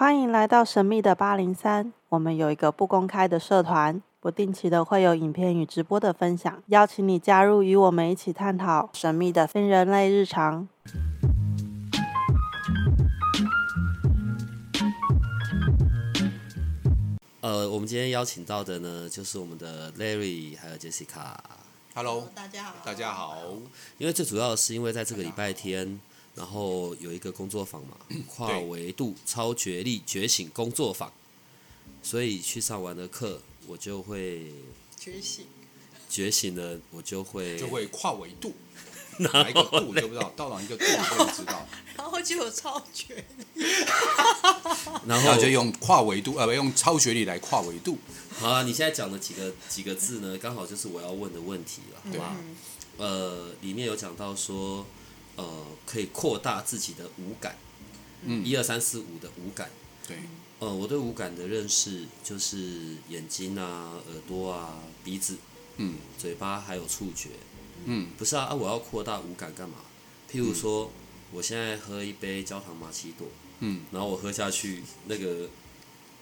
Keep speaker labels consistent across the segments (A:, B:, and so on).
A: 欢迎来到神秘的八零三。我们有一个不公开的社团，不定期的会有影片与直播的分享，邀请你加入，与我们一起探讨神秘的非人类日常。
B: 呃，我们今天邀请到的呢，就是我们的 Larry 还有 Jessica。
C: Hello，
D: 大家好，
C: 大家好。
B: 因为最主要的是因为在这个礼拜天，然后有一个工作坊嘛，跨维度超觉力觉醒工作坊，所以去上完的课，我就会
D: 觉醒，
B: 觉醒了，我就会
C: 就会跨维度，哪一个度就不知道，到哪一个度就不知道，
D: 然后就有超觉，
B: 然后
C: 然后就用跨维度，呃，不用超觉力来跨维度。
B: 好啊，你现在讲的几个几个字呢，刚好就是我要问的问题了，好吧？呃，里面有讲到说，呃，可以扩大自己的五感，
C: 嗯
B: 一二三四五的五感。
C: 对，
B: 呃，我对五感的认识就是眼睛啊、耳朵啊、鼻子、
C: 嗯
B: 嘴巴还有触觉。
C: 嗯
B: 不是啊，啊，我要扩大五感干嘛？譬如说，我现在喝一杯焦糖玛奇朵，
C: 嗯，
B: 然后我喝下去，那个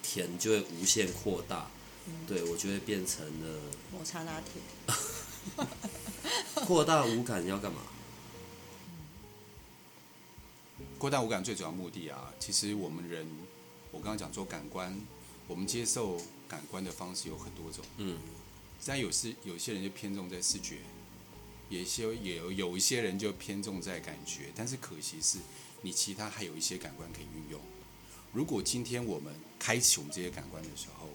B: 甜就会无限扩大，
C: 嗯
B: 对我就会变成了
D: 抹茶拿铁，
B: 扩大五感要干嘛？
C: 扩大五感最主要目的啊，其实我们人，我刚刚讲说感官，我们接受感官的方式有很多种，
B: 嗯，
C: 但有时有些人就偏重在视觉，有些也有有一些人就偏重在感觉，但是可惜是，你其他还有一些感官可以运用。如果今天我们开启我们这些感官的时候，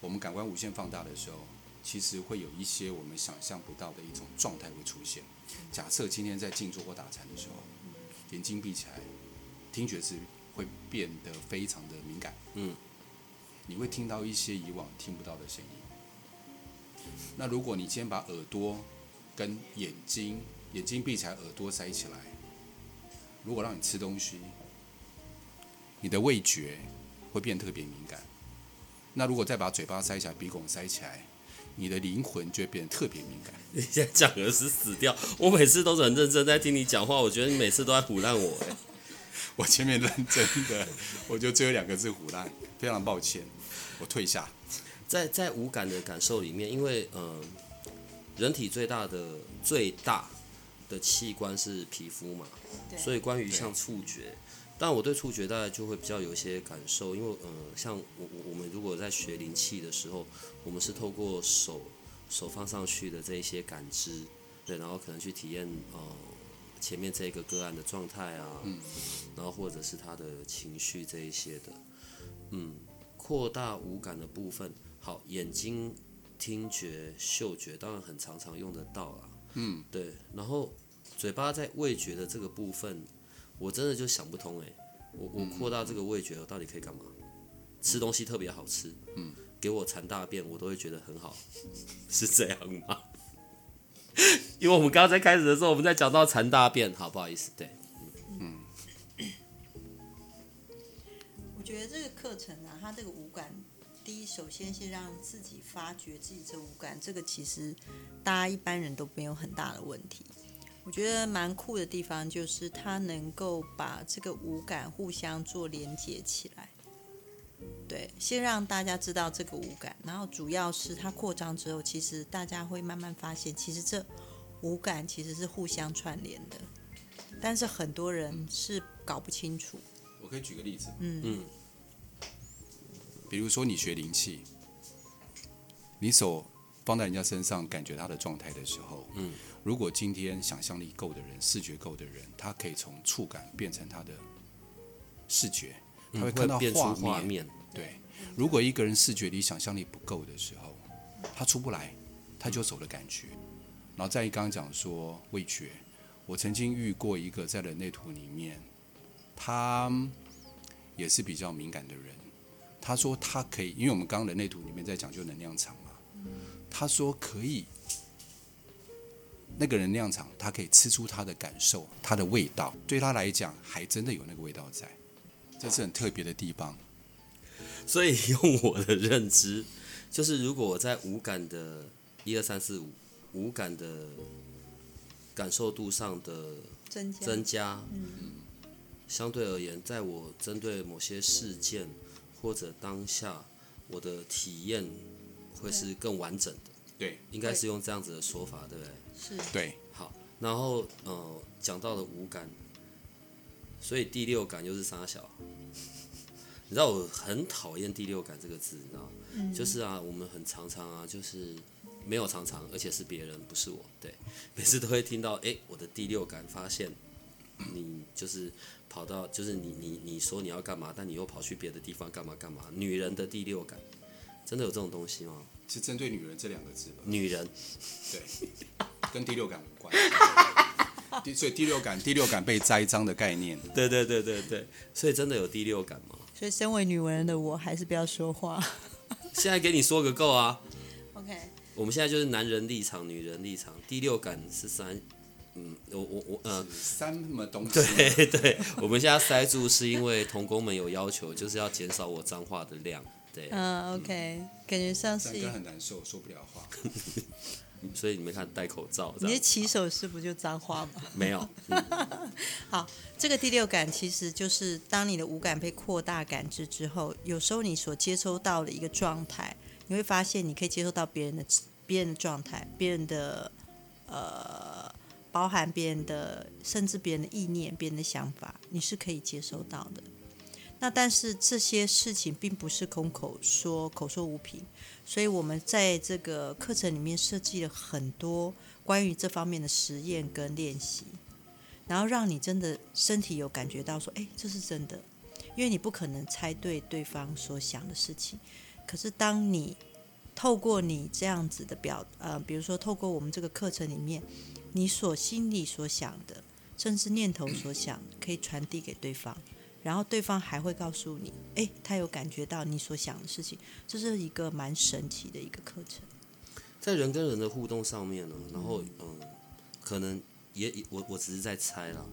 C: 我们感官无限放大的时候，其实会有一些我们想象不到的一种状态会出现。假设今天在静坐或打禅的时候，眼睛闭起来，听觉是会变得非常的敏感。
B: 嗯，
C: 你会听到一些以往听不到的声音。那如果你今天把耳朵跟眼睛，眼睛闭起来，耳朵塞起来，如果让你吃东西，你的味觉会变特别敏感。那如果再把嘴巴塞起来，鼻孔塞起来，你的灵魂就会变得特别敏感。
B: 你现在讲的是死掉，我每次都是很认真在听你讲话，我觉得你每次都在唬烂我、哎，
C: 我前面认真的，我就只有两个字唬烂，非常抱歉，我退下。
B: 在在无感的感受里面，因为呃，人体最大的最大的器官是皮肤嘛，所以关于像触觉，但我对触觉大概就会比较有一些感受，因为呃，像我我我们如果在学灵气的时候，我们是透过手手放上去的这一些感知，对，然后可能去体验呃前面这个个案的状态啊，
C: 嗯。
B: 然后或者是他的情绪这一些的，嗯，扩大五感的部分，好，眼睛、听觉、嗅觉当然很常常用得到啦，
C: 嗯，
B: 对，然后嘴巴在味觉的这个部分，我真的就想不通哎、我我扩大这个味觉，我到底可以干嘛？吃东西特别好吃，
C: 嗯，
B: 给我馋大便，我都会觉得很好，是这样吗？因为我们刚刚在开始的时候，我们在讲到馋大便，好不好意思？对，嗯
D: 我觉得这个课程啊，它这个五感，第一，首先是让自己发掘自己这五感，这个其实大家一般人都没有很大的问题。我觉得蛮酷的地方就是它能够把这个五感互相做连接起来。对，先让大家知道这个五感，然后主要是它扩张之后，其实大家会慢慢发现，其实这五感其实是互相串联的，但是很多人是搞不清楚。
C: 我可以举个例子，
D: 嗯
B: 嗯
C: 比如说你学灵气，你手放在人家身上，感觉他的状态的时候，
B: 嗯，
C: 如果今天想象力够的人，视觉够的人，他可以从触感变成他的视觉，他会看到画
B: 画面，
C: 对，如果一个人视觉里想象力不够的时候，他出不来，他就走了感觉。然后再刚刚讲说味觉，我曾经遇过一个在人类图里面，他也是比较敏感的人。他说他可以，因为我们刚刚人类图里面在讲究能量场嘛，他说可以，那个能量场他可以吃出他的感受，他的味道，对他来讲还真的有那个味道在，这是很特别的地方。
B: 所以用我的认知，就是如果我在五感的一二三四五五感的感受度上的
D: 增加
B: 增加，相对而言，在我针对某些事件或者当下，我的体验会是更完整的。
C: 对
B: 应该是用这样子的说法，对不对？
D: 是
C: 对，
B: 好，然后呃，讲到了五感，所以第六感又是啥小？你知道我很讨厌第六感这个字，你知道吗？就是啊，我们很常常啊，就是没有常常，而且是别人，不是我。对，每次都会听到，哎，我的第六感发现你就是跑到，就是你你你说你要干嘛，但你又跑去别的地方干嘛干嘛。女人的第六感，真的有这种东西吗？
C: 是针对女人这两个字吧？
B: 女人，
C: 对，跟第六感无关。第所以第六感，第六感被栽赃的概念，
B: 对对对对对，所以真的有第六感吗？
D: 所以身为女文人的我，还是不要说话。
B: 现在给你说个够啊
D: ！OK，
B: 我们现在就是男人立场、女人立场，第六感是三，嗯，我我我呃，
C: 三么东西？
B: 对 对，我们现在塞住是因为童工们有要求，就是要减少我脏话的量，对，
D: 嗯，OK，感觉像是
C: 很难受，说不了话。
B: 所以你们看戴口罩
D: 你的，起手式不就脏话吗？
B: 没有，好
D: 这个第六感其实就是当你的五感被扩大感知之后，有时候你所接收到的一个状态，你会发现你可以接收到别人的别人的状态，别人的呃，包含别人的甚至别人的意念、别人的想法，你是可以接收到的。那但是这些事情并不是空口说、口说无凭，所以我们在这个课程里面设计了很多关于这方面的实验跟练习。然后让你真的身体有感觉到说，哎，这是真的，因为你不可能猜对对方所想的事情。可是当你透过你这样子的表，呃，比如说透过我们这个课程里面，你所心里所想的，甚至念头所想，可以传递给对方，然后对方还会告诉你，哎，他有感觉到你所想的事情，这是一个蛮神奇的一个课程。
B: 在人跟人的互动上面呢，然后嗯，可能也我我只是在猜啦，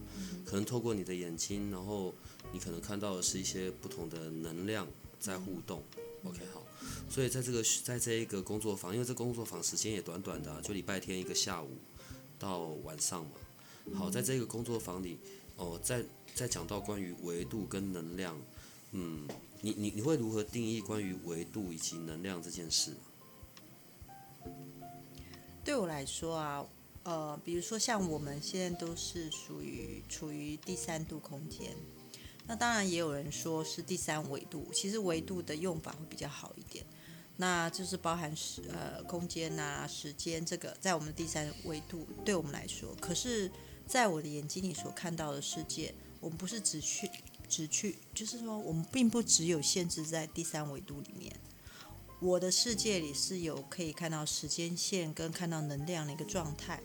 B: 可能透过你的眼睛，然后你可能看到的是一些不同的能量在互动。OK，好，所以在这个在这一个工作坊，因为这工作坊时间也短短的、啊，就礼拜天一个下午到晚上嘛。好，在这个工作坊里，哦，在在讲到关于维度跟能量，嗯，你你你会如何定义关于维度以及能量这件事？
D: 对我来说啊，呃，比如说像我们现在都是属于处于第三度空间，那当然也有人说是第三维度，其实维度的用法会比较好一点，那就是包含时呃空间呐、时间这个在我们第三维度对我们来说，可是在我的眼睛里所看到的世界，我们不是只去只去，就是说我们并不只有限制在第三维度里面。我的世界里是有可以看到时间线跟看到能量的一个状态。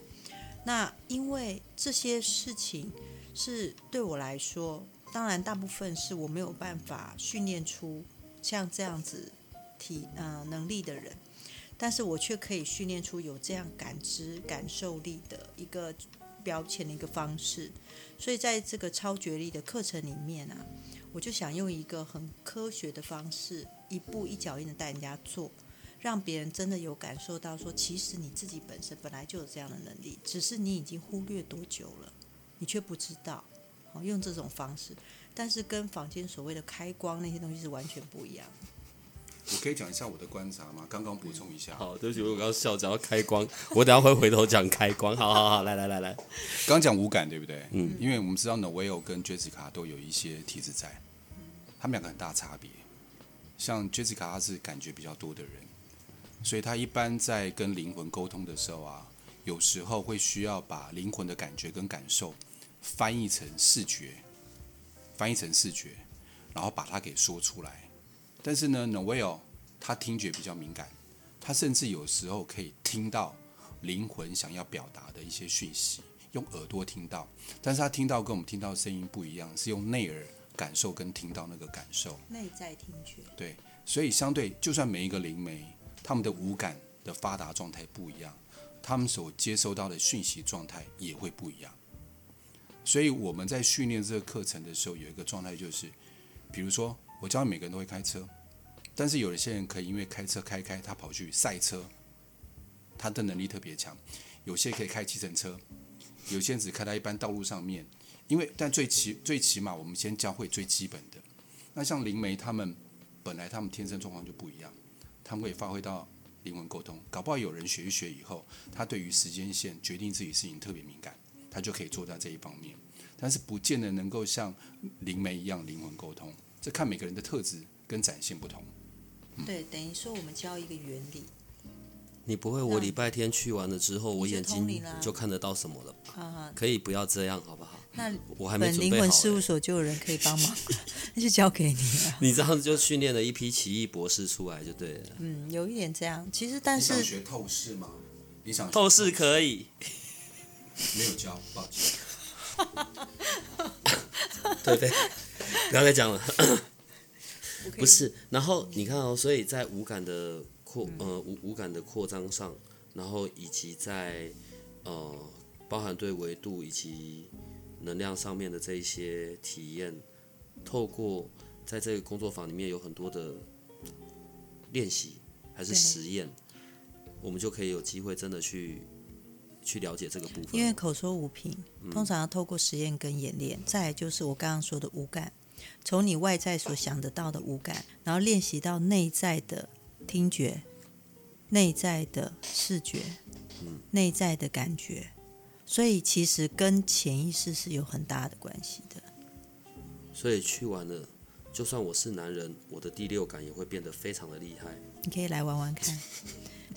D: 那因为这些事情是对我来说，当然大部分是我没有办法训练出像这样子体呃能力的人，但是我却可以训练出有这样感知感受力的一个标签的一个方式。所以在这个超觉力的课程里面啊，我就想用一个很科学的方式，一步一脚印的带人家做，让别人真的有感受到说，其实你自己本身本来就有这样的能力，只是你已经忽略多久了，你却不知道。哦，用这种方式，但是跟坊间所谓的开光那些东西是完全不一样的。
C: 我可以讲一下我的观察吗？刚刚补充一下。
B: 好，对不起，我刚刚笑讲到开光，我等下会回头讲开光。好好好，来来来来，
C: 刚刚讲无感对不对？
B: 嗯，
C: 因为我们知道 Noel 跟 Jessica 都有一些体质在，他们两个很大差别。像 Jessica 她是感觉比较多的人，所以她一般在跟灵魂沟通的时候啊，有时候会需要把灵魂的感觉跟感受翻译成视觉，翻译成视觉，然后把它给说出来。但是呢，Noel 他听觉比较敏感，他甚至有时候可以听到灵魂想要表达的一些讯息，用耳朵听到，但是他听到跟我们听到的声音不一样，是用内耳感受跟听到那个感受。
D: 内在听觉，
C: 对，所以相对，就算每一个灵媒，他们的五感的发达状态不一样，他们所接收到的讯息状态也会不一样。所以我们在训练这个课程的时候，有一个状态就是，比如说我教每个人都会开车，但是有一些人可以因为开车开开，他跑去赛车，他的能力特别强；有些可以开计程车，有些人只开在一般道路上面，因为但最起最起码我们先教会最基本的。那像灵媒他们本来他们天生状况就不一样，他们会发挥到灵魂沟通。搞不好有人学一学以后，他对于时间线决定自己事情特别敏感，他就可以做到这一方面。但是不见得能够像灵媒一样灵魂沟通，这看每个人的特质跟展现不同。
D: 对，等于说我们教一个原理，
B: 你不会，我礼拜天去完了之后，我眼睛就看得到什么了吧？
D: 啊，
B: 可以不要这样好不好？
D: 那
B: 我还没
D: 本
B: 准备好
D: 灵魂事务
B: 欸。
D: 所就有人可以帮忙，那就交给你了。
B: 你这样子就训练了一批奇异博士出来就对了。
D: 嗯，有一点这样。其实，但是
C: 你想学透视吗？你想
B: 透视可以，
C: 没有教，抱歉。
B: 对 对，不要再讲了。不是，然后你看哦，所以在五感的扩呃五五感的扩张上，然后以及在呃包含对维度以及能量上面的这一些体验，透过在这个工作坊里面有很多的练习还是实验，我们就可以有机会真的去去了解这个部分。
D: 因为口说无凭，通常要透过实验跟演练，再来就是我刚刚说的五感，从你外在所想得到的五感，然后练习到内在的听觉、内在的视觉、内在的感觉，所以其实跟潜意识是有很大的关系的。
B: 所以去完了，就算我是男人，我的第六感也会变得非常的厉害。
D: 你可以来玩玩看。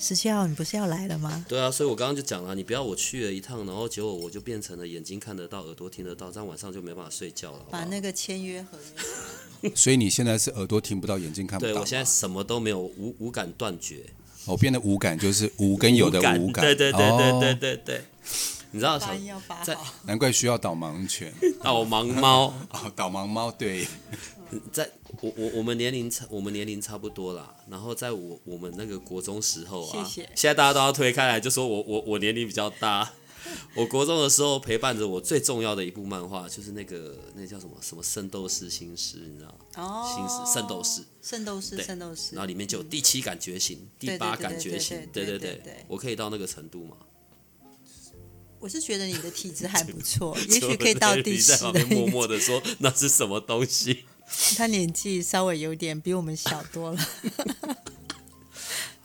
D: 十七号，你不是要来了吗？
B: 对啊，所以我刚刚就讲了，你不要我去了一趟，然后结果我就变成了眼睛看得到，耳朵听得到，这样晚上就没办法睡觉了。好不好
D: 把那个签约合约。
C: 所以你现在是耳朵听不到，眼睛看不到。
B: 对我现在什么都没有，无无感断绝，
C: 我变得无感，就是无跟有的
B: 感，
C: 无感。
B: 对对对对对
C: 哦
B: 对对。你知道小
D: 发音要发
B: 在。
C: 难怪需要导盲犬。
B: 导盲猫，
C: 哦，导盲猫对，
B: 在我我我们年龄差我们年龄差不多啦，然后在我我们那个国中时候啊，
D: 谢谢
B: 现在大家都要推开来，就说我我我年龄比较大。我国中的时候陪伴着我最重要的一部漫画，就是那个那叫什么什么《圣斗士星矢》，你知道吗？
D: 哦，
B: 星矢圣斗士，
D: 圣斗士，圣斗士。
B: 然后里面就有第七感觉醒、第八感觉醒，
D: 对
B: 对对我可以到那个程度吗？
D: 我是觉得你的体质还不错，也许可以到第十的
B: 旁边默默的说那是什么东西？
D: 他年纪稍微有点比我们小多了，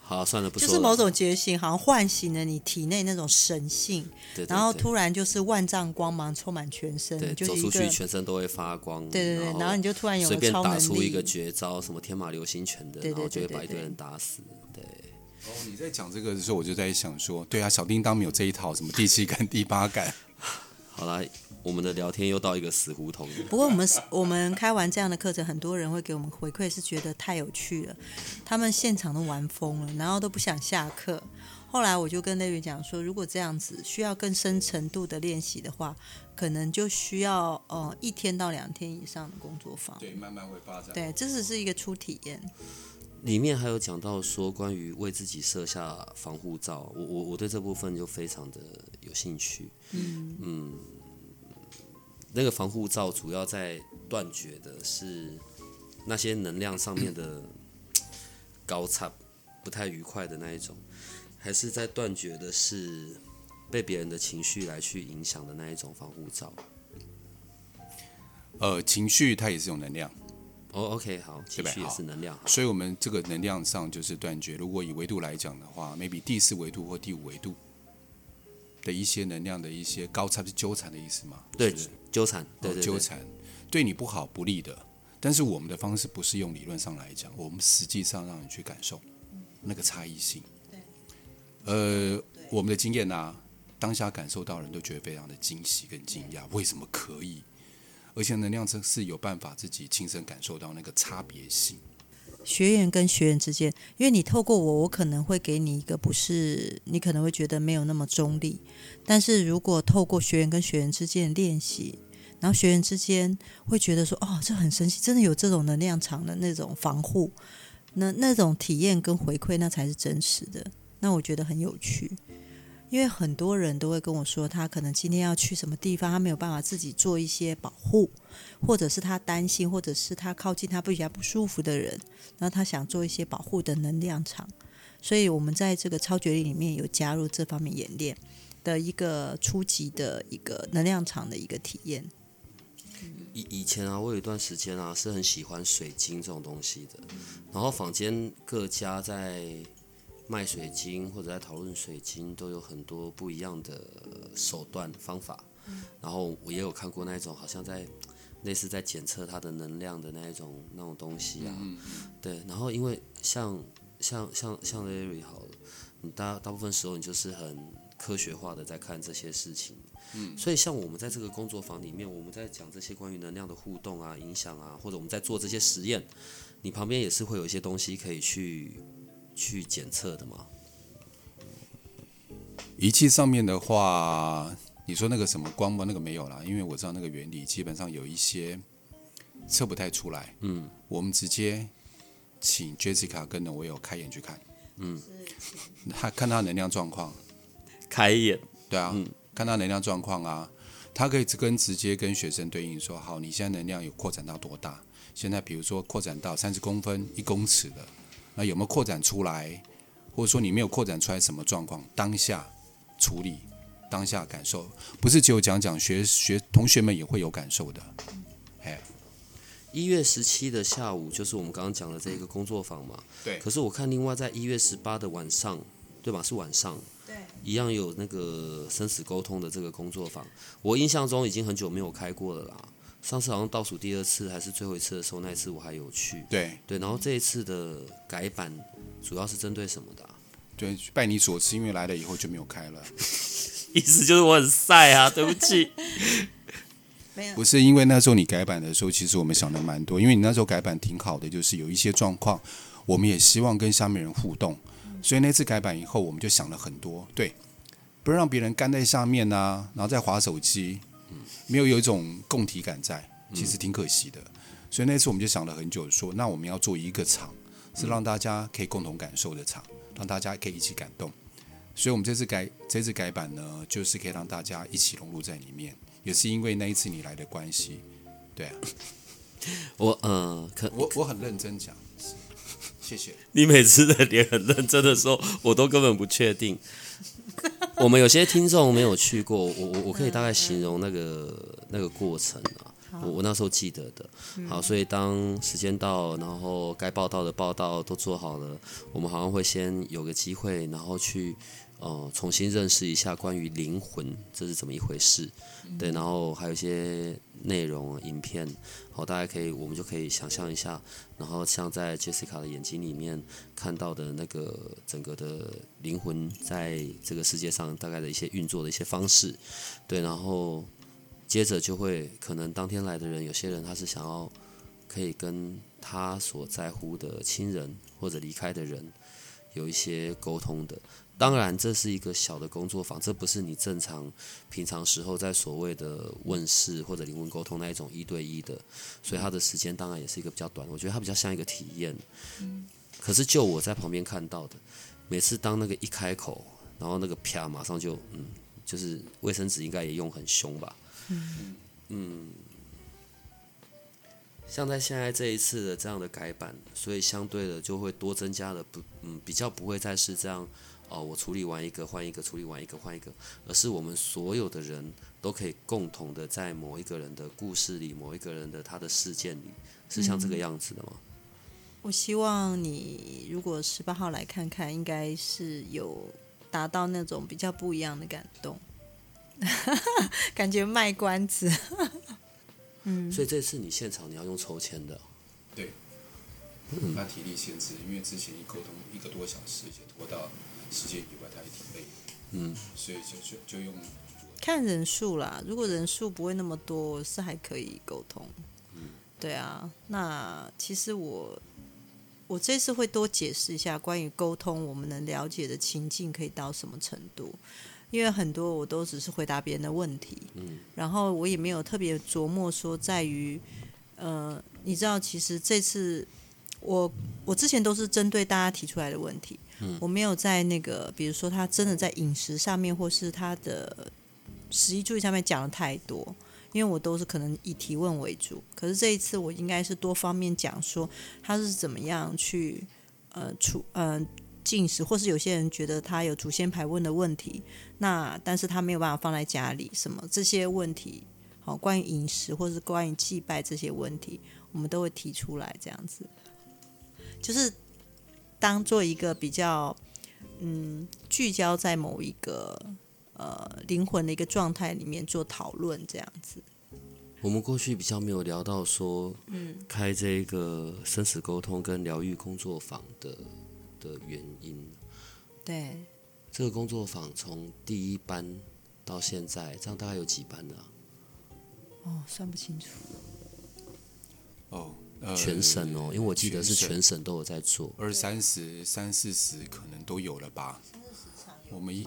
B: 好，算了，不说了。
D: 就是某种觉醒，好像唤醒了你体内那种神性，
B: 对，对
D: 然后突然就是万丈光芒充满全身，
B: 对
D: 就是
B: 走出去全身都会发光，
D: 对对对，然后你就突然有
B: 随便打出一个。绝招，什么天马流星拳的，然后就会把一堆人打死。对，
C: 哦，你在讲这个的时候，我就在想说，对啊，小叮当没有这一套，什么第七感、第八感，
B: 好啦，我们的聊天又到一个死胡同。
D: 不过我们我们开完这样的课程，很多人会给我们回馈，是觉得太有趣了，他们现场都玩疯了，然后都不想下课。后来我就跟那边讲说，如果这样子需要更深程度的练习的话，可能就需要呃一天到两天以上的工作坊。
C: 对，慢慢会发展。
D: 对，这只是一个初体验。
B: 里面还有讲到说关于为自己设下防护罩，我我我对这部分就非常的有兴趣。嗯嗯那个防护罩主要在断绝的是那些能量上面的高差不太愉快的那一种，还是在断绝的是被别人的情绪来去影响的那一种防护罩？
C: 呃，情绪它也是有能量，
B: 哦，OK，好，情绪也是能量，
C: 所以我们这个能量上就是断绝。如果以维度来讲的话，maybe 第四维度或第五维度的一些能量的一些高差是纠缠的意思嘛？
B: 对
C: 是不是
B: 纠缠，对
C: 哦
B: 对对，
C: 纠缠，对你不好不利的。但是我们的方式不是用理论上来讲，我们实际上让你去感受那个差异性。呃，我们的经验啊，当下感受到人都觉得非常的惊喜跟惊讶，为什么可以？而且能量真是有办法自己亲身感受到那个差别性。
D: 学员跟学员之间，因为你透过我，我可能会给你一个不是你可能会觉得没有那么中立，但是如果透过学员跟学员之间的练习，然后学员之间会觉得说，哦，这很神奇，真的有这种能量场的那种防护，那那种体验跟回馈，那才是真实的。那我觉得很有趣，因为很多人都会跟我说，他可能今天要去什么地方，他没有办法自己做一些保护，或者是他担心，或者是他靠近他不比较不舒服的人，然后他想做一些保护的能量场，所以我们在这个超觉力里面有加入这方面演练的一个初级的一个能量场的一个体验。
B: 以以前啊，我有一段时间啊是很喜欢水晶这种东西的，然后坊间各家在卖水晶或者在讨论水晶，都有很多不一样的手段方法。然后我也有看过那种好像在 类似在检测它的能量的那一种那种东西啊，对。然后因为像像像像 Larry 好了，你大大部分时候你就是很科学化的在看这些事情。嗯，所以像我们在这个工作坊里面，我们在讲这些关于能量的互动啊、影响啊，或者我们在做这些实验，你旁边也是会有一些东西可以去去检测的吗。
C: 仪器上面的话，你说那个什么光吗？那个没有啦，因为我知道那个原理基本上有一些测不太出来。嗯，我们直接请 Jessica 跟着我有开眼去看，嗯，他看他能量状况，
B: 开眼，
C: 对啊，看他能量状况啊，他可以跟直接跟学生对应说，好，你现在能量有扩展到多大？现在比如说扩展到三十公分、一公尺的，那有没有扩展出来？或者说你没有扩展出来什么状况？当下处理，当下感受，不是只有讲讲，学学同学们也会有感受的。哎，
B: 一月十七的下午就是我们刚刚讲的这个工作坊嘛。
C: 对。
B: 可是我看另外在一月十八的晚上，对吧？是晚上。
D: 对。
B: 一样有那个生死沟通的这个工作坊，我印象中已经很久没有开过了啦。上次好像倒数第二次还是最后一次的时候，那一次我还有去。
C: 对。
B: 对，然后这一次的改版主要是针对什么的？
C: 对，拜你所赐，因为来了以后就没有开了。
B: 意思就是我很晒啊，对不起。
D: 没有。
C: 不是因为那时候你改版的时候，其实我们想的蛮多，因为你那时候改版挺好的，就是有一些状况，我们也希望跟下面人互动，所以那次改版以后，我们就想了很多，对，不让别人干在下面呐，然后再划手机，没有有一种共体感在，其实挺可惜的。所以那次我们就想了很久，说那我们要做一个场，是让大家可以共同感受的场。让大家可以一起感动，所以我们这次改这次改版呢，就是可以让大家一起融入在里面，也是因为那一次你来的关系，对啊。
B: 我呃，可
C: 我我很认真讲，谢谢。
B: 你每次的脸很认真的时候，我都根本不确定。我们有些听众没有去过，我我我可以大概形容那个那个过程啊。我我那时候记得的，好，所以当时间到，然后该报道的报道都做好了，我们好像会先有个机会，然后去呃重新认识一下关于灵魂这是怎么一回事，对，然后还有一些内容影片，好，大家可以我们就可以想象一下，然后像在 Jessica 的眼睛里面看到的那个整个的灵魂在这个世界上大概的一些运作的一些方式，对，然后。接着就会可能当天来的人，有些人他是想要可以跟他所在乎的亲人或者离开的人有一些沟通的。当然，这是一个小的工作坊，这不是你正常平常时候在所谓的问世或者灵魂沟通那一种一对一的，所以它的时间当然也是一个比较短。我觉得它比较像一个体验。可是就我在旁边看到的，每次当那个一开口，然后那个啪，马上就嗯，就是卫生纸应该也用很凶吧。嗯像在现在这一次的这样的改版，所以相对的就会多增加了不，嗯，比较不会再是这样，哦，我处理完一个换一个，处理完一个换一个，而是我们所有的人都可以共同的在某一个人的故事里，某一个人的他的事件里，是像这个样子的吗？
D: 我希望你如果十八号来看看，应该是有达到那种比较不一样的感动。感觉卖关子，
B: 嗯，所以这次你现场你要用抽签的，
C: 对，那体力限制，因为之前一沟通一个多小时，就拖到时间以外，他也挺累，嗯，所以就就就用。
D: 看人数啦，如果人数不会那么多，是还可以沟通，嗯，对啊，那其实我我这次会多解释一下关于沟通，我们能了解的情境可以到什么程度。因为很多我都只是回答别人的问题，嗯，然后我也没有特别琢磨说在于，呃，你知道，其实这次我我之前都是针对大家提出来的问题，嗯，我没有在那个，比如说他真的在饮食上面或是他的食衣注意上面讲的太多，因为我都是可能以提问为主，可是这一次我应该是多方面讲说他是怎么样去呃处嗯。进食，或是有些人觉得他有祖先牌问的问题，那但是他没有办法放在家里，什么这些问题，好，关于饮食或是关于祭拜这些问题，我们都会提出来，这样子，就是当做一个比较嗯聚焦在某一个呃灵魂的一个状态里面做讨论，这样子。
B: 我们过去比较没有聊到说，嗯，开这个生死沟通跟疗愈工作坊的的原因。
D: 对，
B: 这个工作坊从第一班到现在，这样大概有几班呢？
D: 哦，算不清楚。
C: 哦，呃
B: 全省哦，因为我记得是
C: 全省
B: 全省都有在做。
C: 二三十、三四十可能都有了吧？我们一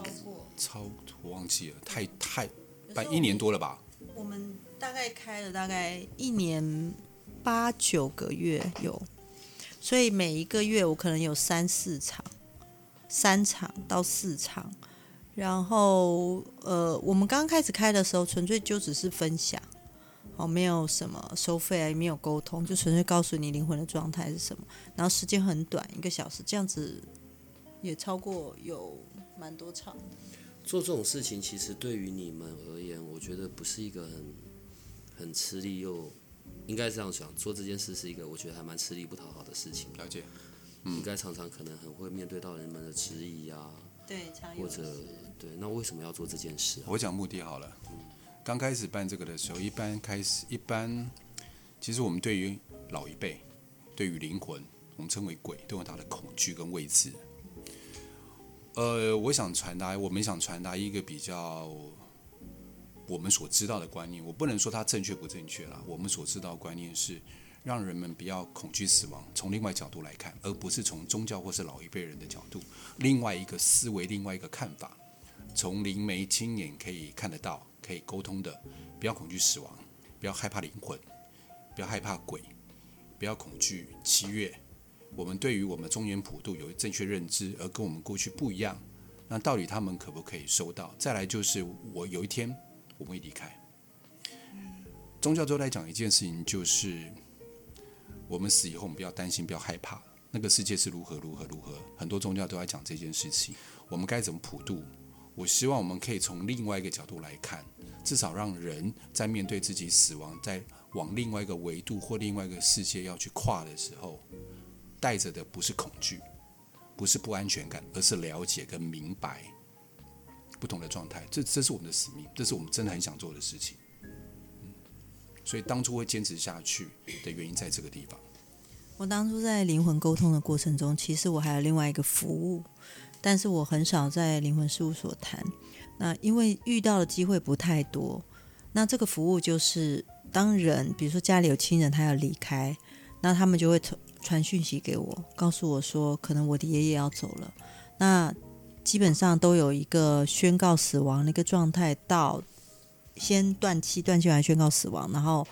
C: 超我忘记了，太太办一年多了吧？
D: 我们大概开了大概一年八九个月有，所以每一个月我可能有三四场，三场到四场。然后呃，我们刚开始开的时候，纯粹就只是分享，哦，没有什么收费，也没有沟通，就纯粹告诉你灵魂的状态是什么。然后时间很短，一个小时，这样子也超过有蛮多场。
B: 做这种事情，其实对于你们而言，我觉得不是一个很很吃力又应该这样想，做这件事是一个我觉得还蛮吃力不讨好的事情。
C: 了解。
B: 应该常常可能很会面对到人们的质疑啊，
D: 对，常
B: 或者对，那为什么要做这件事、啊？
C: 我讲目的好了。刚开始办这个的时候，一般开始一般，其实我们对于老一辈，对于灵魂，我们称为鬼，都有他的恐惧跟位置。呃，我想传达，我们想传达一个比较我们所知道的观念。我不能说它正确不正确啦，我们所知道的观念是让人们不要恐惧死亡，从另外角度来看，而不是从宗教或是老一辈人的角度，另外一个思维，另外一个看法。从灵媒亲眼可以看得到、可以沟通的，不要恐惧死亡，不要害怕灵魂，不要害怕鬼，不要恐惧七月。我们对于我们中原普渡有正确认知，而跟我们过去不一样。那到底他们可不可以收到？再来就是我有一天我们会离开。宗教都在讲一件事情，就是我们死以后，我们不要担心，不要害怕，那个世界是如何如何如何。很多宗教都在讲这件事情，我们该怎么普渡？我希望我们可以从另外一个角度来看，至少让人在面对自己死亡，在往另外一个维度或另外一个世界要去跨的时候，带着的不是恐惧，不是不安全感，而是了解跟明白不同的状态。这这是我们的使命，这是我们真的很想做的事情。嗯，所以当初会坚持下去的原因在这个地方。
D: 我当初在灵魂沟通的过程中，其实我还有另外一个服务，但是我很少在灵魂事务所谈。那因为遇到的机会不太多，那这个服务就是当人，比如说家里有亲人他要离开，那他们就会传传讯息给我，告诉我说可能我的爷爷要走了。那基本上都有一个宣告死亡的一个状态，到先断气，断气完宣告死亡，然后。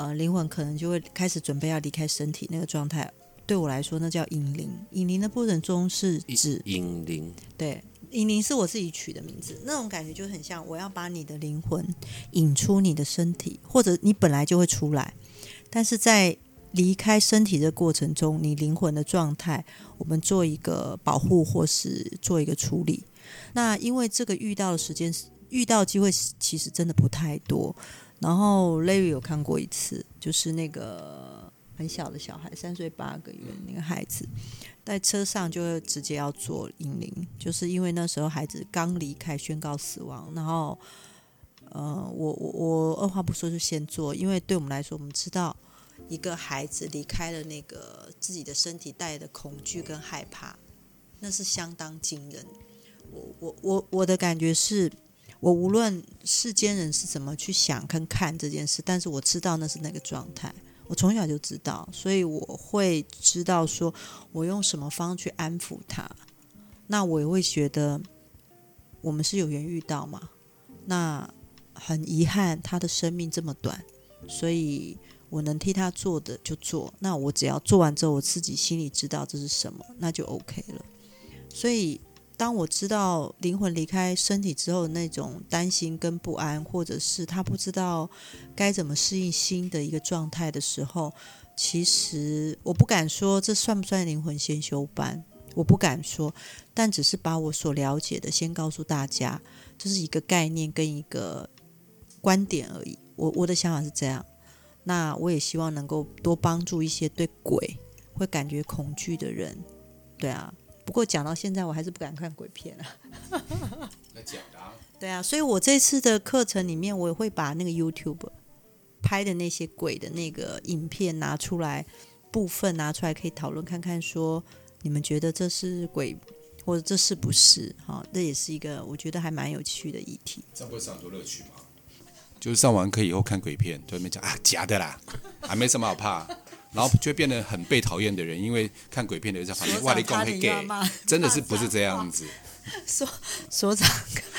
D: 呃，灵魂可能就会开始准备要离开身体那个状态，对我来说那叫引灵。引灵的过程中是指
B: 引灵，
D: 对，引灵是我自己取的名字，那种感觉就很像我要把你的灵魂引出你的身体，或者你本来就会出来，但是在离开身体的过程中，你灵魂的状态，我们做一个保护或是做一个处理。那因为这个遇到的时间遇到机会其实真的不太多。然后 Larry 有看过一次，就是那个很小的小孩，三岁八个月那个孩子，在车上就直接要做引灵，就是因为那时候孩子刚离开，宣告死亡。然后，呃，我我我二话不说就先做，因为对我们来说，我们知道一个孩子离开了那个自己的身体带的恐惧跟害怕，那是相当惊人。我我我我的感觉是。我无论世间人是怎么去想跟看这件事，但是我知道那是那个状态，我从小就知道，所以我会知道说我用什么方去安抚他。那我也会觉得我们是有缘遇到嘛，那很遗憾他的生命这么短，所以我能替他做的就做。那我只要做完之后，我自己心里知道这是什么，那就 OK 了。所以。当我知道灵魂离开身体之后那种担心跟不安，或者是他不知道该怎么适应新的一个状态的时候，其实我不敢说这算不算灵魂先修班，我不敢说，但只是把我所了解的先告诉大家，这是一个概念跟一个观点而已。我我的想法是这样。那我也希望能够多帮助一些对鬼会感觉恐惧的人。对啊，不过讲到现在，我还是不敢看鬼片啊。
C: 那讲的啊，
D: 对啊，所以我这次的课程里面，我也会把那个 YouTube 拍的那些鬼的那个影片拿出来，部分拿出来可以讨论看看，说你们觉得这是鬼，或者这是不是？哈，这也是一个我觉得还蛮有趣的议题。
C: 这样不会少很多乐趣吗？就是上完课以后看鬼片，对面讲啊假的啦，还 没什么好怕，然后就变得很被讨厌的人，因为看鬼片的人在旁边，哇，你讲会 gay，真的是不是这样子？
D: 所所长，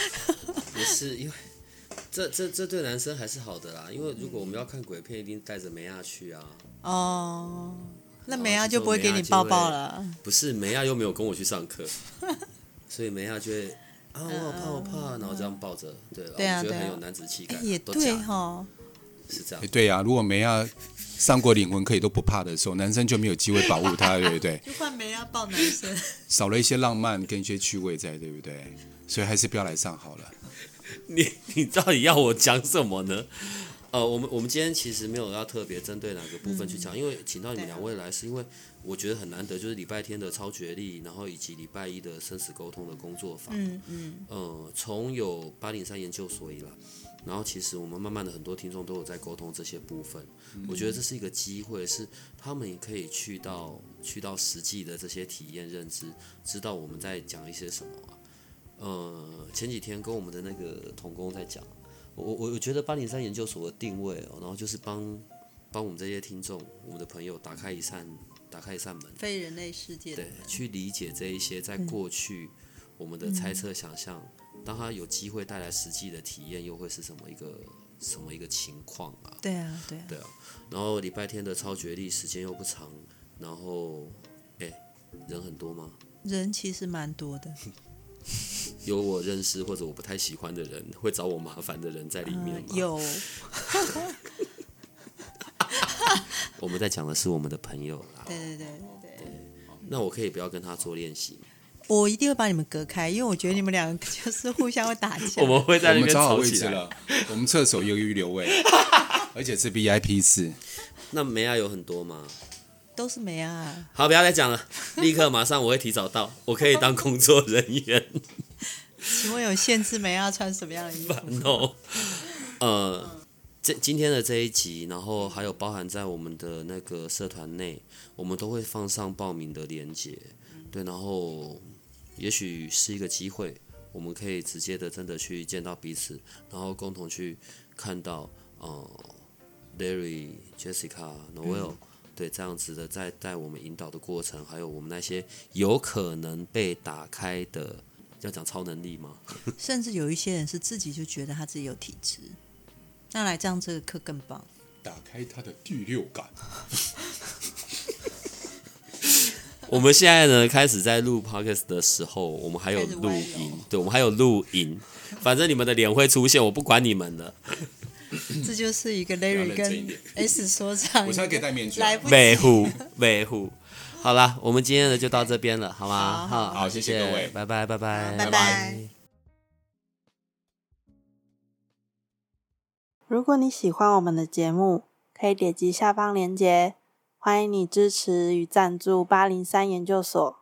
B: 不是因为这这这对男生还是好的啦，因为如果我们要看鬼片，一定带着梅亚去啊。
D: 哦，那梅亚就不会给你抱抱了。
B: 不是梅亚又没有跟我去上课，所以梅亚就会啊，我好怕，我怕，然后这样抱着，对，
D: 对啊对啊
B: 我觉得很有男子气概，
D: 也对哈，
B: 是这样
C: 哎，。对呀、如果没要上过灵魂课也都不怕的时候，男生就没有机会保护他，对不对？
D: 就换没要抱男生。
C: 少了一些浪漫跟一些趣味在，对不对？所以还是不要来上好了。
B: 你你到底要我讲什么呢？呃，我们我们今天其实没有要特别针对哪个部分去讲，因为请到你们两位来，是因为我觉得很难得，就是礼拜天的超觉力，然后以及礼拜一的生死沟通的工作坊。
D: 嗯嗯，
B: 呃，从有八零三研究所以来，然后其实我们慢慢的很多听众都有在沟通这些部分，我觉得这是一个机会，是他们也可以去到去到实际的这些体验认知，知道我们在讲一些什么啊。呃，前几天跟我们的那个童工在讲，我我我觉得八零三研究所的定位哦，然后就是帮帮我们这些听众、我们的朋友打开一扇打开一扇门，
D: 非人类世界的
B: 对，去理解这一些在过去我们的猜测、想象，当他有机会带来实际的体验，又会是什么一个什么一个情况啊？
D: 对啊对啊，
B: 对啊，然后礼拜天的超绝力时间又不长，然后哎，人很多吗？
D: 人其实蛮多的。
B: 有我认识或者我不太喜欢的人，会找我麻烦的人在里面吗？
D: 嗯有，
B: 我们在讲的是我们的朋友啦。
D: 对对对对对，
B: 那我可以不要跟他做练习吗？
D: 我一定会把你们隔开，因为我觉得你们两个就是互相会打架。
B: 我们会在那边
C: 我们找好
B: 吵起来。
C: 位置了，我们厕所有预留位，而且是 VIP 室。
B: 那梅亚有很多吗？
D: 都是没啊，
B: 好，不要再讲了，立刻马上我会提早到，我可以当工作人员。
D: 请问有限制没要穿什么样的衣服
B: ？no，呃，这今天的这一集，然后还有包含在我们的那个社团内，我们都会放上报名的链接，对，然后也许是一个机会，我们可以直接的真的去见到彼此，然后共同去看到，呃，Larry、Jessica、Noel。对，这样子的在带我们引导的过程，还有我们那些有可能被打开的，要讲超能力吗？
D: 甚至有一些人是自己就觉得他自己有体质，那来这样这个课更棒。
C: 打开他的第六感，
B: 我们现在呢，开始在录 podcast 的时候，我们还有录音，对，我们还有录音。反正你们的脸会出现，我不管你们的。
D: 这就是一个 Larry 跟 S 说唱，
C: 我现在可以戴面具啊。
D: 来不及。
B: 维护，维护。好了，我们今天的就到这边了，好吗？
D: 好。
B: 好，
C: 好谢谢各位。
B: 拜拜，拜拜，
D: 拜拜。
A: 如果你喜欢我们的节目，可以点击下方链接，欢迎你支持与赞助八零三研究所。